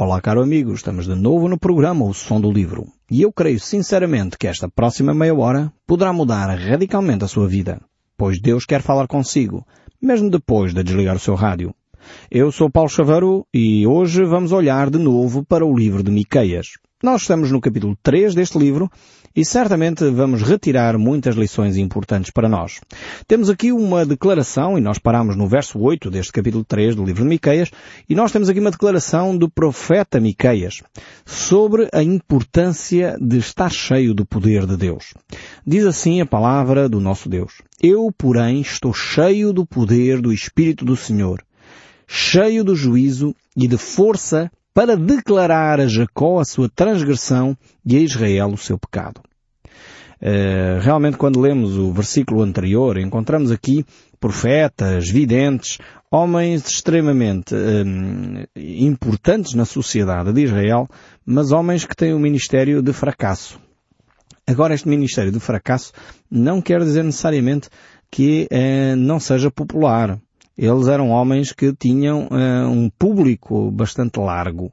Olá, caro amigo, estamos de novo no programa O Som do Livro. E eu creio sinceramente que esta próxima meia hora poderá mudar radicalmente a sua vida, pois Deus quer falar consigo, mesmo depois de desligar o seu rádio. Eu sou Paulo Chaveiro e hoje vamos olhar de novo para o livro de Miqueias. Nós estamos no capítulo 3 deste livro e certamente vamos retirar muitas lições importantes para nós. Temos aqui uma declaração, e nós paramos no verso 8 deste capítulo 3 do livro de Miqueias, e nós temos aqui uma declaração do profeta Miqueias sobre a importância de estar cheio do poder de Deus. Diz assim a palavra do nosso Deus. Eu, porém, estou cheio do poder do Espírito do Senhor, cheio do juízo e de força para declarar a Jacó a sua transgressão e a Israel o seu pecado. Uh, realmente quando lemos o versículo anterior encontramos aqui profetas, videntes, homens extremamente um, importantes na sociedade de Israel, mas homens que têm um ministério de fracasso. Agora este ministério de fracasso não quer dizer necessariamente que uh, não seja popular. Eles eram homens que tinham uh, um público bastante largo,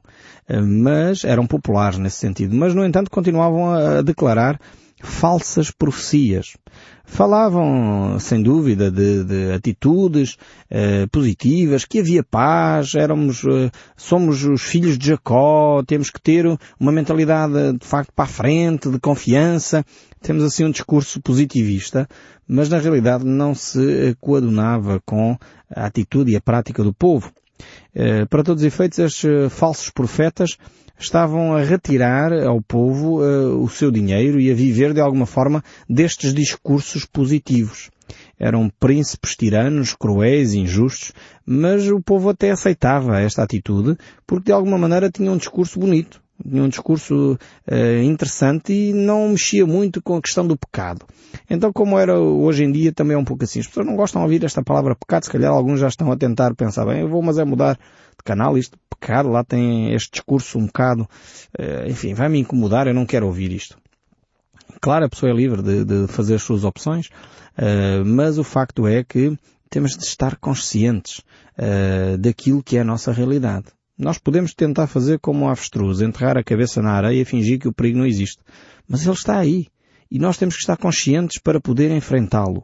uh, mas eram populares nesse sentido. Mas, no entanto, continuavam a, a declarar falsas profecias. Falavam, sem dúvida, de, de atitudes uh, positivas, que havia paz, éramos, uh, somos os filhos de Jacó, temos que ter uma mentalidade de facto para a frente, de confiança, temos assim um discurso positivista, mas na realidade não se coadunava com a atitude e a prática do povo. Uh, para todos os efeitos, estes falsos profetas estavam a retirar ao povo uh, o seu dinheiro e a viver de alguma forma destes discursos positivos. Eram príncipes tiranos, cruéis, injustos, mas o povo até aceitava esta atitude porque de alguma maneira tinha um discurso bonito, tinha um discurso uh, interessante e não mexia muito com a questão do pecado. Então, como era hoje em dia, também é um pouco assim. As pessoas não gostam de ouvir esta palavra pecado, se calhar alguns já estão a tentar pensar, bem, eu vou mas é mudar de canal, isto pecado, lá tem este discurso um bocado, uh, enfim, vai me incomodar, eu não quero ouvir isto. Claro, a pessoa é livre de, de fazer as suas opções, uh, mas o facto é que temos de estar conscientes daquilo que é a nossa realidade. Nós podemos tentar fazer como o avestruz, enterrar a cabeça na areia e fingir que o perigo não existe. Mas ele está aí. E nós temos que estar conscientes para poder enfrentá-lo.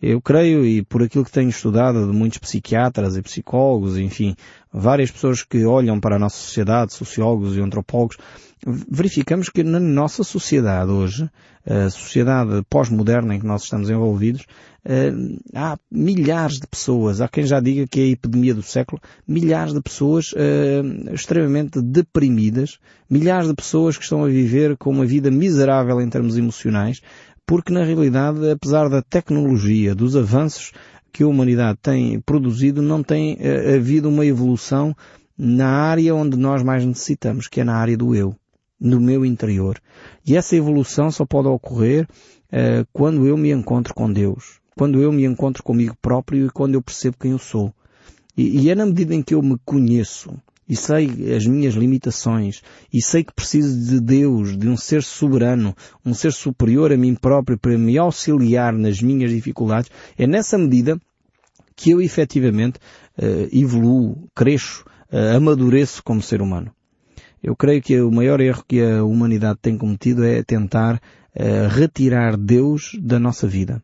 Eu creio, e por aquilo que tenho estudado de muitos psiquiatras e psicólogos, enfim, várias pessoas que olham para a nossa sociedade, sociólogos e antropólogos, verificamos que na nossa sociedade hoje, a sociedade pós-moderna em que nós estamos envolvidos, Uh, há milhares de pessoas, há quem já diga que é a epidemia do século, milhares de pessoas uh, extremamente deprimidas, milhares de pessoas que estão a viver com uma vida miserável em termos emocionais, porque na realidade, apesar da tecnologia, dos avanços que a humanidade tem produzido, não tem uh, havido uma evolução na área onde nós mais necessitamos, que é na área do eu, no meu interior. E essa evolução só pode ocorrer quando eu me encontro com Deus quando eu me encontro comigo próprio e quando eu percebo quem eu sou. E, e é na medida em que eu me conheço e sei as minhas limitações e sei que preciso de Deus, de um ser soberano, um ser superior a mim próprio para me auxiliar nas minhas dificuldades, é nessa medida que eu efetivamente uh, evoluo, cresço, uh, amadureço como ser humano. Eu creio que o maior erro que a humanidade tem cometido é tentar uh, retirar Deus da nossa vida.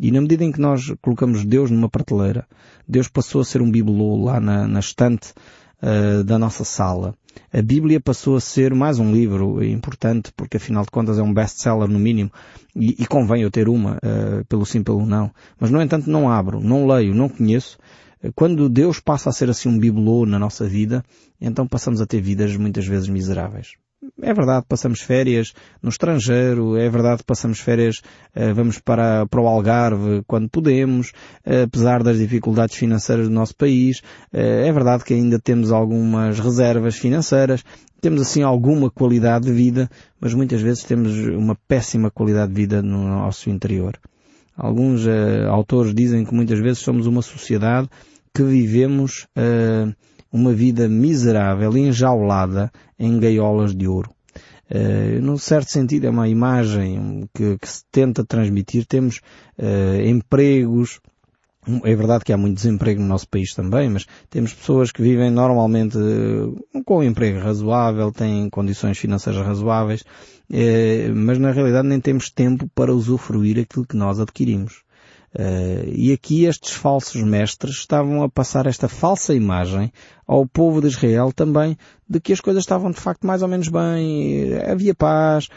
E na medida em que nós colocamos Deus numa prateleira, Deus passou a ser um bibelô lá na, na estante uh, da nossa sala. A Bíblia passou a ser mais um livro importante, porque afinal de contas é um best-seller no mínimo, e, e, convém eu ter uma, uh, pelo sim, pelo não. Mas no entanto não abro, não leio, não conheço. Quando Deus passa a ser assim um bibelô na nossa vida, então passamos a ter vidas muitas vezes miseráveis. É verdade, passamos férias no estrangeiro, é verdade, passamos férias, eh, vamos para, para o Algarve quando podemos, eh, apesar das dificuldades financeiras do nosso país. Eh, é verdade que ainda temos algumas reservas financeiras, temos assim alguma qualidade de vida, mas muitas vezes temos uma péssima qualidade de vida no nosso interior. Alguns uh, autores dizem que muitas vezes somos uma sociedade que vivemos uh, uma vida miserável, enjaulada em gaiolas de ouro. Uh, certo sentido é uma imagem que, que se tenta transmitir. Temos uh, empregos, é verdade que há muito desemprego no nosso país também, mas temos pessoas que vivem normalmente eh, com um emprego razoável, têm condições financeiras razoáveis, mas na realidade nem temos tempo para usufruir aquilo que nós adquirimos. Uh, e aqui estes falsos mestres estavam a passar esta falsa imagem ao povo de Israel também de que as coisas estavam de facto mais ou menos bem, havia paz,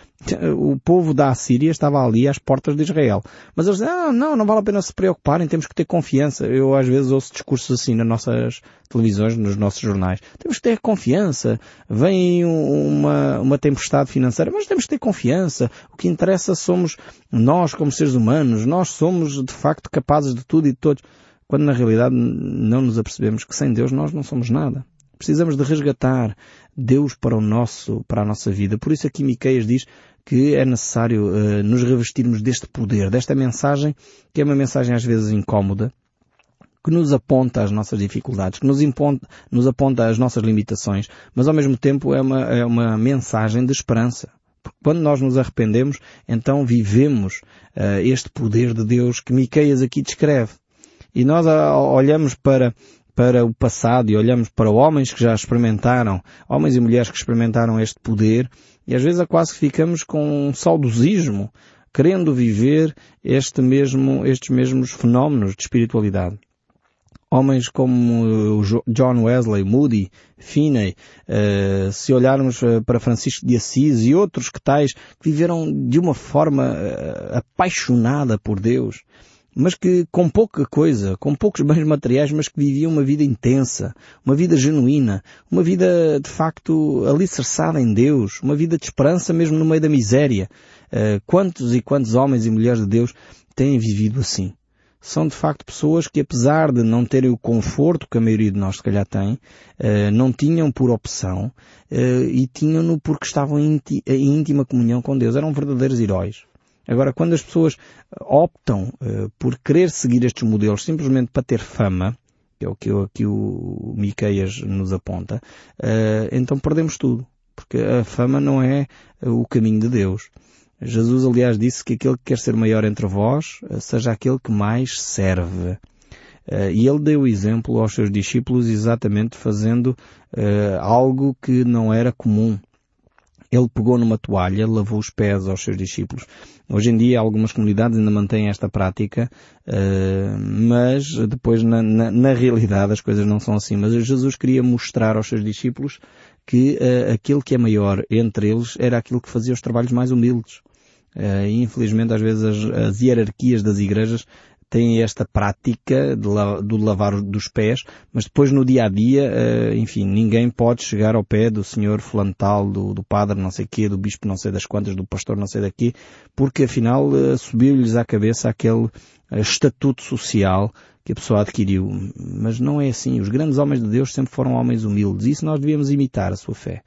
o povo da Assíria estava ali às portas de Israel. Mas eles diziam, ah, não, não vale a pena se preocuparem, temos que ter confiança. Eu às vezes ouço discursos assim nas nossas televisões, nos nossos jornais. Temos que ter confiança. Vem uma, uma tempestade financeira, mas temos que ter confiança. O que interessa somos nós como seres humanos. Nós somos de facto capazes de tudo e de todos quando na realidade não nos apercebemos que sem Deus nós não somos nada. Precisamos de resgatar Deus para o nosso, para a nossa vida. Por isso aqui Miqueias diz que é necessário uh, nos revestirmos deste poder, desta mensagem, que é uma mensagem às vezes incómoda, que nos aponta as nossas dificuldades, que nos, imponta, nos aponta as nossas limitações, mas ao mesmo tempo é uma, é uma mensagem de esperança. Porque quando nós nos arrependemos, então vivemos uh, este poder de Deus que Miqueias aqui descreve. E nós olhamos para, para o passado e olhamos para homens que já experimentaram, homens e mulheres que experimentaram este poder, e às vezes é quase ficamos com um saudosismo, querendo viver este mesmo, estes mesmos fenómenos de espiritualidade. Homens como John Wesley, Moody, Finney, uh, se olharmos eh, para Francisco de Assis e outros que tais, que viveram de uma forma apaixonada por Deus, mas que com pouca coisa, com poucos bens materiais, mas que viviam uma vida intensa, uma vida genuína, uma vida de facto alicerçada em Deus, uma vida de esperança mesmo no meio da miséria. Uh, quantos e quantos homens e mulheres de Deus têm vivido assim? São de facto pessoas que apesar de não terem o conforto que a maioria de nós se calhar tem, uh, não tinham por opção uh, e tinham-no porque estavam em íntima comunhão com Deus. Eram verdadeiros heróis. Agora, quando as pessoas optam uh, por querer seguir estes modelos simplesmente para ter fama, que é o que aqui o Miqueias nos aponta, uh, então perdemos tudo. Porque a fama não é o caminho de Deus. Jesus, aliás, disse que aquele que quer ser maior entre vós, uh, seja aquele que mais serve. e ele deu o exemplo aos seus discípulos exatamente fazendo algo que não era comum ele pegou numa toalha, lavou os pés aos seus discípulos. Hoje em dia algumas comunidades ainda mantêm esta prática, uh, mas depois na, na, na, realidade as coisas não são assim. Mas Jesus queria mostrar aos seus discípulos que uh, aquele que é maior entre eles era aquilo que fazia os trabalhos mais humildes. Uh, infelizmente às vezes as, as hierarquias das igrejas têm esta prática de la, do lavar dos pés, mas depois no dia a dia, uh, enfim, ninguém pode chegar ao pé do senhor flantal, do, do padre não sei quê, do bispo não sei das quantas, do pastor não sei daqui, porque afinal uh, subiu-lhes à cabeça aquele uh, estatuto social que a pessoa adquiriu. Mas não é assim. Os grandes homens de Deus sempre foram homens humildes. Isso nós devíamos imitar a sua fé.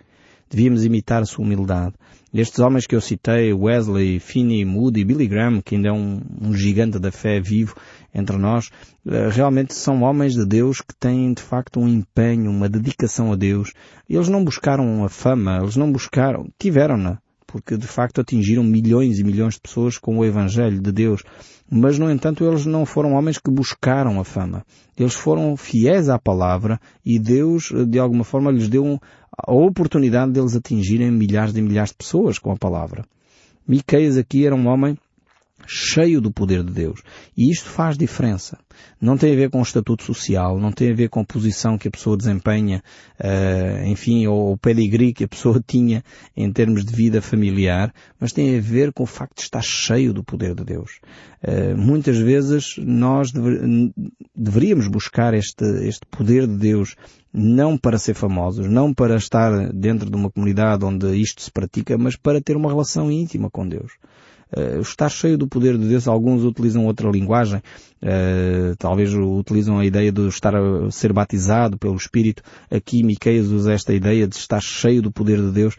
Devíamos imitar a sua humildade. Estes homens que eu citei, Wesley, Finney, Moody, Billy Graham, que ainda é um, um gigante da fé vivo entre nós, eh, realmente são homens de Deus que têm de facto um empenho, uma dedicação a Deus. Eles não buscaram a fama, eles não buscaram, tiveram-na, porque de facto atingiram milhões e milhões de pessoas com o Evangelho de Deus. Mas, no entanto, eles não foram homens que buscaram a fama. Eles foram fiéis à palavra e Deus, de alguma forma, lhes deu a oportunidade deles atingirem milhares e milhares de pessoas com a palavra. Miqueias aqui era um homem cheio do poder de Deus. E isto faz diferença. Não tem a ver com o estatuto social, não tem a ver com a posição que a pessoa desempenha, uh, enfim, ou o pedigree que a pessoa tinha em termos de vida familiar, mas tem a ver com o facto de estar cheio do poder de Deus. Uh, muitas vezes nós dever, deveríamos buscar este, este poder de Deus não para ser famosos, não para estar dentro de uma comunidade onde isto se pratica, mas para ter uma relação íntima com Deus uh, estar cheio do poder de Deus. Alguns utilizam outra linguagem, uh, talvez utilizam a ideia de estar a ser batizado pelo Espírito. Aqui Miqueias usa esta ideia de estar cheio do poder de Deus.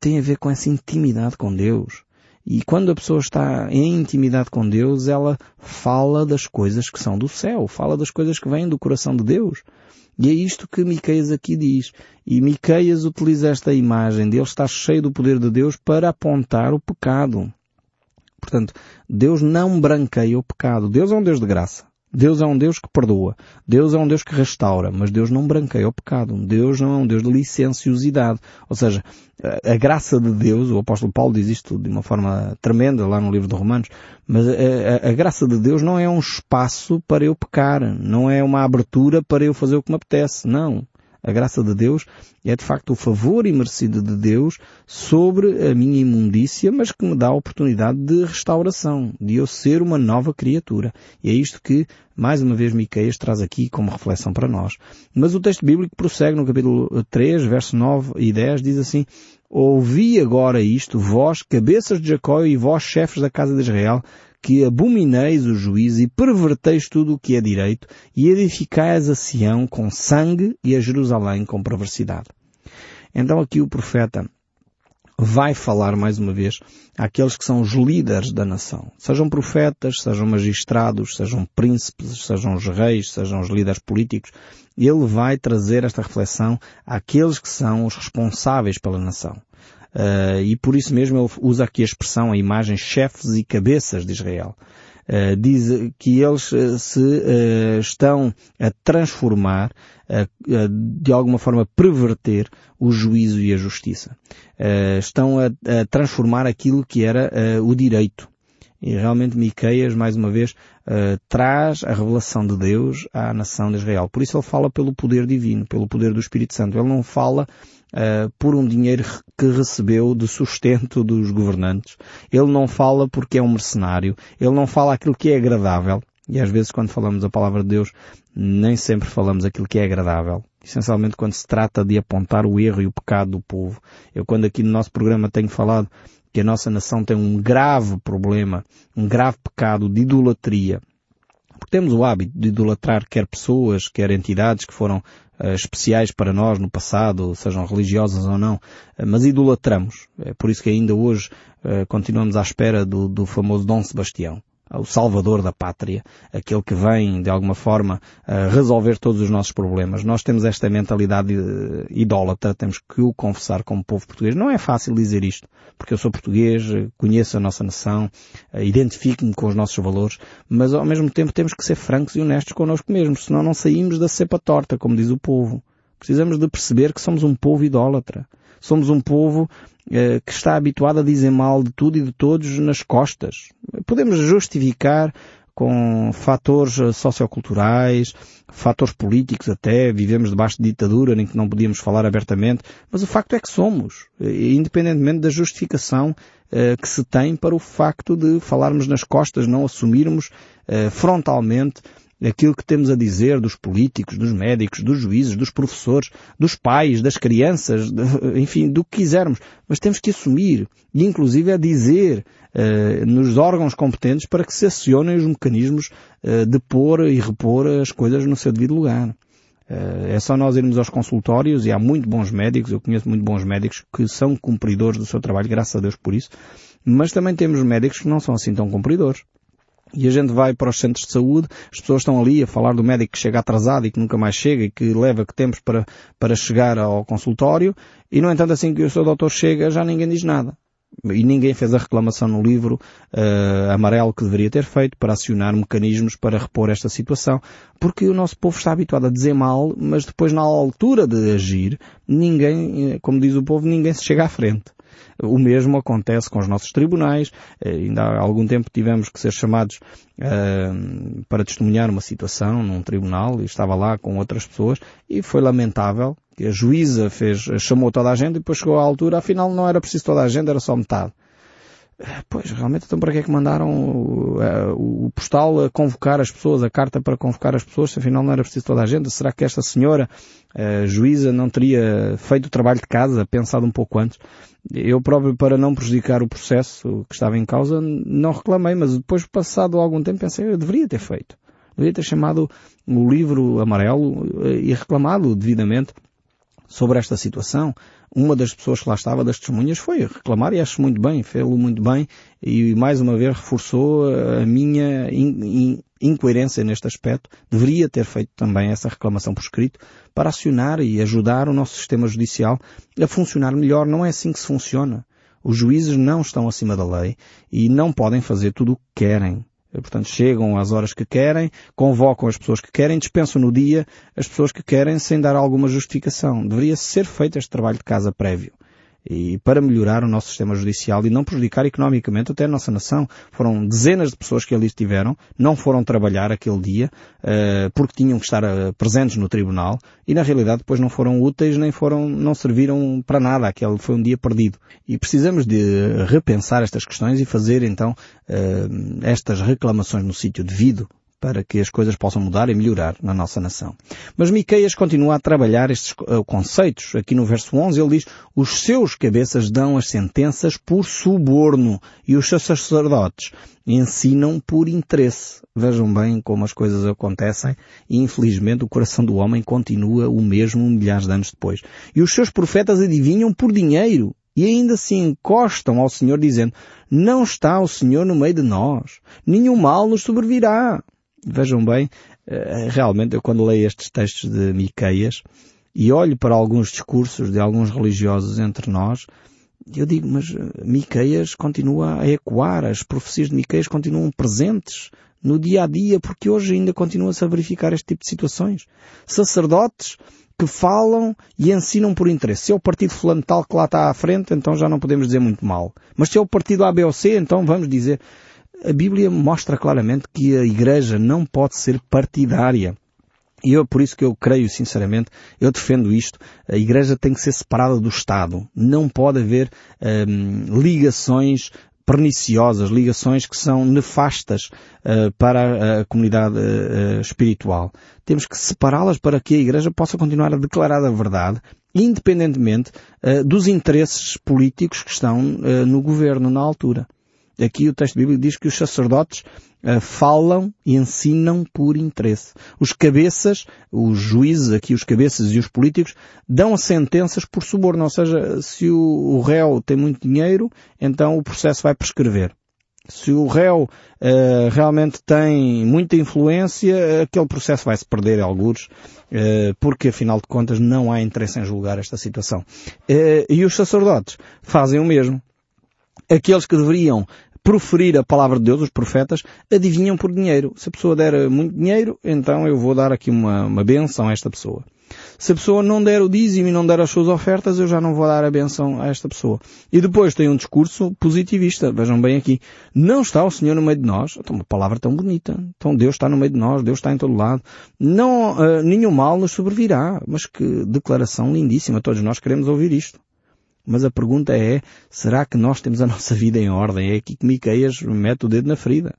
Tem a ver com essa intimidade com Deus. E quando a pessoa está em intimidade com Deus, ela fala das coisas que são do céu, fala das coisas que vêm do coração de Deus. E é isto que Miqueias aqui diz. E Miqueias utiliza esta imagem de ele estar cheio do poder de Deus para apontar o pecado. Portanto, Deus não branqueia o pecado. Deus é um Deus de graça. Deus é um Deus que perdoa. Deus é um Deus que restaura, mas Deus não branqueia o pecado. Deus não é um Deus de licenciosidade. Ou seja, a graça de Deus, o apóstolo Paulo diz isto de uma forma tremenda lá no livro de Romanos, mas a, a, a graça de Deus não é um espaço para eu pecar, não é uma abertura para eu fazer o que me apetece. Não. A graça de Deus é de facto o favor imerecido de Deus sobre a minha imundícia, mas que me dá a oportunidade de restauração, de eu ser uma nova criatura. E é isto que, mais uma vez, Miqueias traz aqui como reflexão para nós. Mas o texto bíblico prossegue no capítulo 3, verso 9 e 10, diz assim, Ouvi agora isto, vós, cabeças de Jacó e vós, chefes da casa de Israel, que abomineis o juízo e perverteis tudo o que é direito e edificais a Sião com sangue e a Jerusalém com perversidade. Então aqui o profeta vai falar mais uma vez àqueles que são os líderes da nação. Sejam profetas, sejam magistrados, sejam príncipes, sejam os reis, sejam os líderes políticos. Ele vai trazer esta reflexão àqueles que são os responsáveis pela nação. Uh, e por isso mesmo ele usa aqui a expressão, a imagem chefes e cabeças de Israel. Uh, diz que eles uh, se estão a transformar, de alguma forma perverter o juízo e a justiça. estão a, a, transformar aquilo que era o direito. E realmente Miqueias, mais uma vez, traz a revelação de Deus à nação de Israel. Por isso ele fala pelo poder divino, pelo poder do Espírito Santo. Ele não fala uh, por um dinheiro que recebeu de sustento dos governantes. Ele não fala porque é um mercenário. Ele não fala aquilo que é agradável. E às vezes quando falamos a palavra de Deus, nem sempre falamos aquilo que é agradável. Essencialmente quando se trata de apontar o erro e o pecado do povo. Eu quando aqui no nosso programa tenho falado que a nossa nação tem um grave problema, um grave pecado de idolatria. Porque temos o hábito de idolatrar quer pessoas, quer entidades que foram especiais para nós no passado, sejam religiosas ou não, uh, mas idolatramos. É por isso que ainda hoje uh, continuamos à espera do, do famoso Dom Sebastião o salvador da pátria, aquele que vem, de alguma forma, resolver todos os nossos problemas. Nós temos esta mentalidade idólatra, temos que o confessar como povo português. Não é fácil dizer isto, porque eu sou português, conheço a nossa nação, identifico-me com os nossos valores, mas ao mesmo tempo temos que ser francos e honestos connosco mesmos, senão não saímos da cepa torta, como diz o povo. Precisamos de perceber que somos um povo idólatra. Somos um povo eh, que está habituado a dizer mal de tudo e de todos nas costas. Podemos justificar com fatores eh, socioculturais, fatores políticos até, vivemos debaixo de ditadura em que não podíamos falar abertamente, mas o facto é que somos, eh, independentemente da justificação que se tem para o facto de falarmos nas costas, não assumirmos frontalmente aquilo que temos a dizer dos políticos, dos médicos, dos juízes, dos professores, dos pais, das crianças, de, enfim, do que quisermos. Mas temos que assumir e inclusive a dizer uh, nos órgãos competentes para que se acionem os mecanismos uh, de pôr e repor as coisas no seu devido lugar. Uh, é só nós irmos aos consultórios e há muito bons médicos, eu conheço muito bons médicos que são cumpridores do seu trabalho, graças a Deus por isso, mas também temos médicos que não são assim tão cumpridores. E a gente vai para os centros de saúde, as pessoas estão ali a falar do médico que chega atrasado e que nunca mais chega e que leva que tempos para, para chegar ao consultório, e no entanto assim que o seu doutor chega já ninguém diz nada. E ninguém fez a reclamação no livro uh, amarelo que deveria ter feito para acionar mecanismos para repor esta situação. Porque o nosso povo está habituado a dizer mal, mas depois na altura de agir, ninguém, eh, como diz o povo, ninguém se chega à frente. O mesmo acontece com os nossos tribunais. Eh, ainda há algum tempo tivemos que ser chamados uh, para testemunhar uma situação num tribunal e estava lá com outras pessoas e foi lamentável que a juíza fez, chamou toda a gente e depois chegou à altura, afinal não era preciso toda a gente, era só metade. Pois, realmente, então para que é que mandaram o, eh, o, postal a convocar as pessoas, a carta para convocar as pessoas, se afinal não era preciso toda a gente? Será que esta senhora, a juíza, não teria feito o trabalho de casa, pensado um pouco antes? Eu próprio, para não prejudicar o processo que estava em causa, não reclamei, mas depois, passado algum tempo, pensei, eu deveria ter feito. Deveria ter chamado o livro amarelo eh, e reclamado devidamente sobre esta situação. Uma das pessoas que lá estava, das testemunhas, foi reclamar e acho muito bem, fez-lo muito bem e mais uma vez reforçou a minha in, in, incoerência neste aspecto. Deveria ter feito também essa reclamação por escrito para acionar e ajudar o nosso sistema judicial a funcionar melhor. Não é assim que se funciona. Os juízes não estão acima da lei e não podem fazer tudo o que querem. Portanto, chegam às horas que querem, convocam as pessoas que querem, dispensam no dia as pessoas que querem sem dar alguma justificação. Deveria ser feito este trabalho de casa prévio e para melhorar o nosso sistema judicial e não prejudicar economicamente até a nossa nação. Foram dezenas de pessoas que ali estiveram, não foram trabalhar aquele dia uh, porque tinham que estar uh, presentes no tribunal e na realidade depois não foram úteis nem foram, não serviram para nada. Aquele foi um dia perdido. E precisamos de repensar estas questões e fazer então uh, estas reclamações no sítio devido para que as coisas possam mudar e melhorar na nossa nação. Mas Miqueias continua a trabalhar estes uh, conceitos. Aqui no verso 11 ele diz, os seus cabeças dão as sentenças por suborno e os seus sacerdotes ensinam por interesse. Vejam bem como as coisas acontecem e infelizmente o coração do homem continua o mesmo milhares de anos depois. E os seus profetas adivinham por dinheiro e ainda se encostam ao Senhor dizendo, não está o Senhor no meio de nós, nenhum mal nos sobrevirá vejam bem, eh, realmente eu quando leio estes textos de Miqueias e olho para alguns discursos de alguns religiosos entre nós, eu digo, mas eh, Miqueias continua a ecoar, as profecias de Miqueias continuam presentes no dia a dia, porque hoje ainda continua-se a verificar este tipo de situações. Sacerdotes que falam e ensinam por interesse. Se é o partido fulano tal que lá está à frente, então já não podemos dizer muito mal. Mas se é o partido A, B ou C, então vamos dizer a Bíblia mostra claramente que a Igreja não pode ser partidária. E eu, por isso que eu creio, sinceramente, eu defendo isto. A Igreja tem que ser separada do Estado. Não pode haver hum, ligações perniciosas, ligações que são nefastas uh, para a, comunidade uh, espiritual. Temos que separá-las para que a Igreja possa continuar a declarar a verdade, independentemente uh, dos interesses políticos que estão no governo na altura. Aqui o texto bíblico diz que os sacerdotes uh, falam e ensinam por interesse. Os cabeças, os juízes, aqui os cabeças e os políticos, dão sentenças por suborno. Ou seja, se o, o réu tem muito dinheiro, então o processo vai prescrever. Se o réu uh, realmente tem muita influência, aquele processo vai se perder alguns, uh, porque afinal de contas não há interesse em julgar esta situação. Uh, e os sacerdotes fazem o mesmo. Aqueles que deveriam proferir a palavra de Deus, os profetas, adivinham por dinheiro. Se a pessoa der muito dinheiro, então eu vou dar aqui uma, uma benção a esta pessoa. Se a pessoa não der o dízimo e não der as suas ofertas, eu já não vou dar a benção a esta pessoa. E depois tem um discurso positivista. Vejam bem aqui. Não está o Senhor no meio de nós. Então, uma palavra tão bonita. Então, Deus está no meio de nós. Deus está em todo lado. Não, uh, nenhum mal nos sobrevirá. Mas que declaração lindíssima. Todos nós queremos ouvir isto. Mas a pergunta é, será que nós temos a nossa vida em ordem? É aqui que Miqueias mete o dedo na ferida.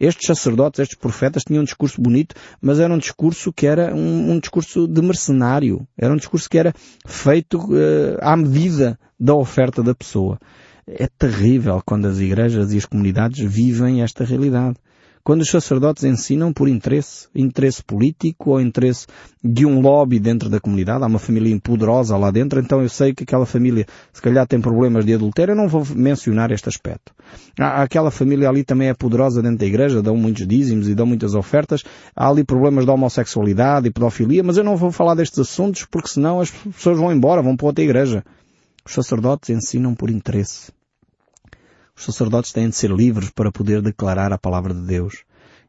Estes sacerdotes, estes profetas tinham um discurso bonito, mas era um discurso que era um, um discurso de mercenário. Era um discurso que era feito uh, à medida da oferta da pessoa. É terrível quando as igrejas e as comunidades vivem esta realidade. Quando os sacerdotes ensinam por interesse, interesse político ou interesse de um lobby dentro da comunidade, há uma família poderosa lá dentro, então eu sei que aquela família se calhar tem problemas de adultério, eu não vou mencionar este aspecto. Há, aquela família ali também é poderosa dentro da igreja, dão muitos dízimos e dão muitas ofertas, há ali problemas de homossexualidade e pedofilia, mas eu não vou falar destes assuntos porque senão as pessoas vão embora, vão para outra igreja. Os sacerdotes ensinam por interesse. Os sacerdotes têm de ser livres para poder declarar a palavra de Deus.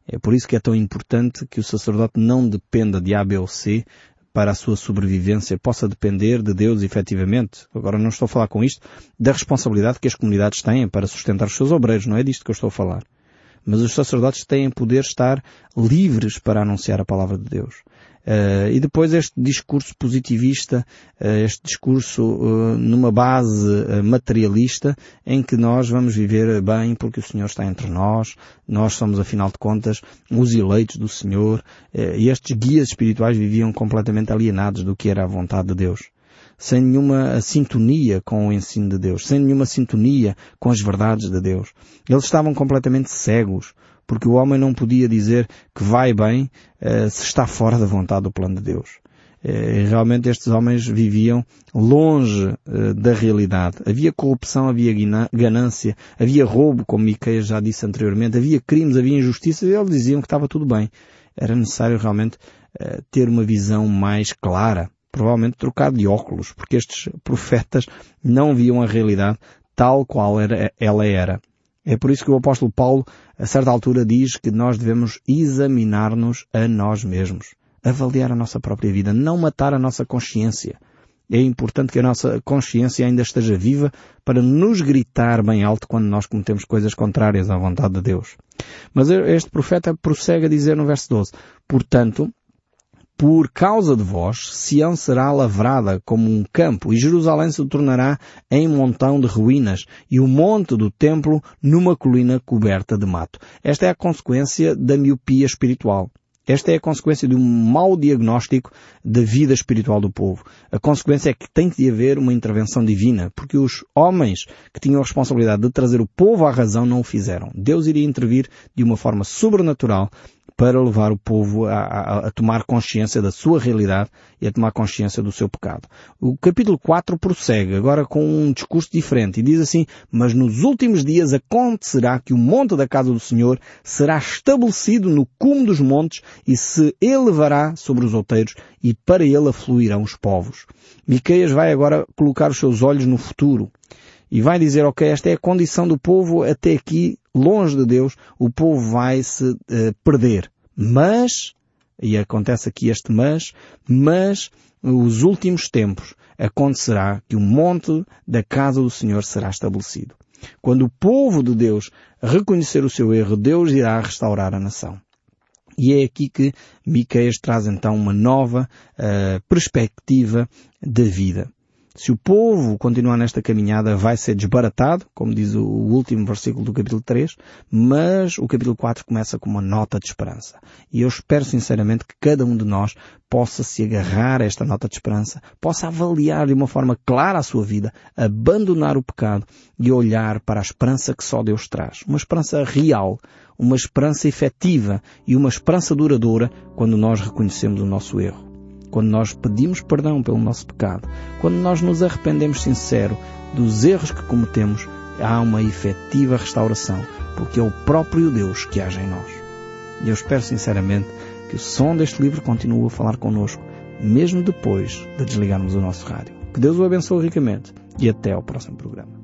É por isso que é tão importante que o sacerdote não dependa de A, B ou C para a sua sobrevivência, possa depender de Deus efetivamente. Agora não estou a falar com isto da responsabilidade que as comunidades têm para sustentar os seus obreiros, não é disto que eu estou a falar. Mas os sacerdotes têm poder estar livres para anunciar a palavra de Deus. Uh, e depois este discurso positivista, uh, este discurso uh, numa base materialista em que nós vamos viver bem porque o Senhor está entre nós, nós somos afinal de contas os eleitos do Senhor, e estes guias espirituais viviam completamente alienados do que era a vontade de Deus sem nenhuma sintonia com o ensino de Deus, sem nenhuma sintonia com as verdades de Deus. Eles estavam completamente cegos porque o homem não podia dizer que vai bem uh, se está fora da vontade do plano de Deus. Uh, realmente estes homens viviam longe uh, da realidade. Havia corrupção, havia ganância, havia roubo, como Miqueias já disse anteriormente, havia crimes, havia injustiças e eles diziam que estava tudo bem. Era necessário realmente ter uma visão mais clara, provavelmente trocar de óculos, porque estes profetas não viam a realidade tal qual era, ela era. É por isso que o apóstolo Paulo, a certa altura, diz que nós devemos examinar-nos a nós mesmos, avaliar a nossa própria vida, não matar a nossa consciência. É importante que a nossa consciência ainda esteja viva para nos gritar bem alto quando nós cometemos coisas contrárias à vontade de Deus. Mas este profeta prossegue a dizer no verso 12, portanto, por causa de vós, Sião será lavrada como um campo, e Jerusalém se tornará em montão de ruínas, e o monte do templo numa colina coberta de mato. Esta é a consequência da miopia espiritual. Esta é a consequência de um mau diagnóstico da vida espiritual do povo. A consequência é que tem de haver uma intervenção divina, porque os homens que tinham a responsabilidade de trazer o povo à razão não o fizeram. Deus iria intervir de uma forma sobrenatural para levar o povo a, a, a, tomar consciência da sua realidade e a tomar consciência do seu pecado. O capítulo 4 prossegue agora com um discurso diferente e diz assim, mas nos últimos dias acontecerá que o monte da casa do Senhor será estabelecido no cume dos montes e se elevará sobre os outeiros e para ele afluirão os povos. Miqueias vai agora colocar os seus olhos no futuro e vai dizer, ok, esta é a condição do povo até aqui, longe de Deus, o povo vai se uh, perder. Mas, e acontece aqui este mas, mas os últimos tempos acontecerá que o monte da casa do Senhor será estabelecido. Quando o povo de Deus reconhecer o seu erro, Deus irá restaurar a nação. E é aqui que Miqueias traz então uma nova uh, perspectiva da vida. Se o povo continuar nesta caminhada vai ser desbaratado, como diz o último versículo do capítulo 3, mas o capítulo 4 começa com uma nota de esperança. E eu espero sinceramente que cada um de nós possa se agarrar a esta nota de esperança, possa avaliar de uma forma clara a sua vida, abandonar o pecado e olhar para a esperança que só Deus traz. Uma esperança real, uma esperança efetiva e uma esperança duradoura quando nós reconhecemos o nosso erro quando nós pedimos perdão pelo nosso pecado, quando nós nos arrependemos sincero dos erros que cometemos, há uma efetiva restauração, porque é o próprio Deus que age em nós. E eu espero sinceramente que o som deste livro continue a falar connosco, mesmo depois de desligarmos o nosso rádio. Que Deus o abençoe ricamente e até ao próximo programa.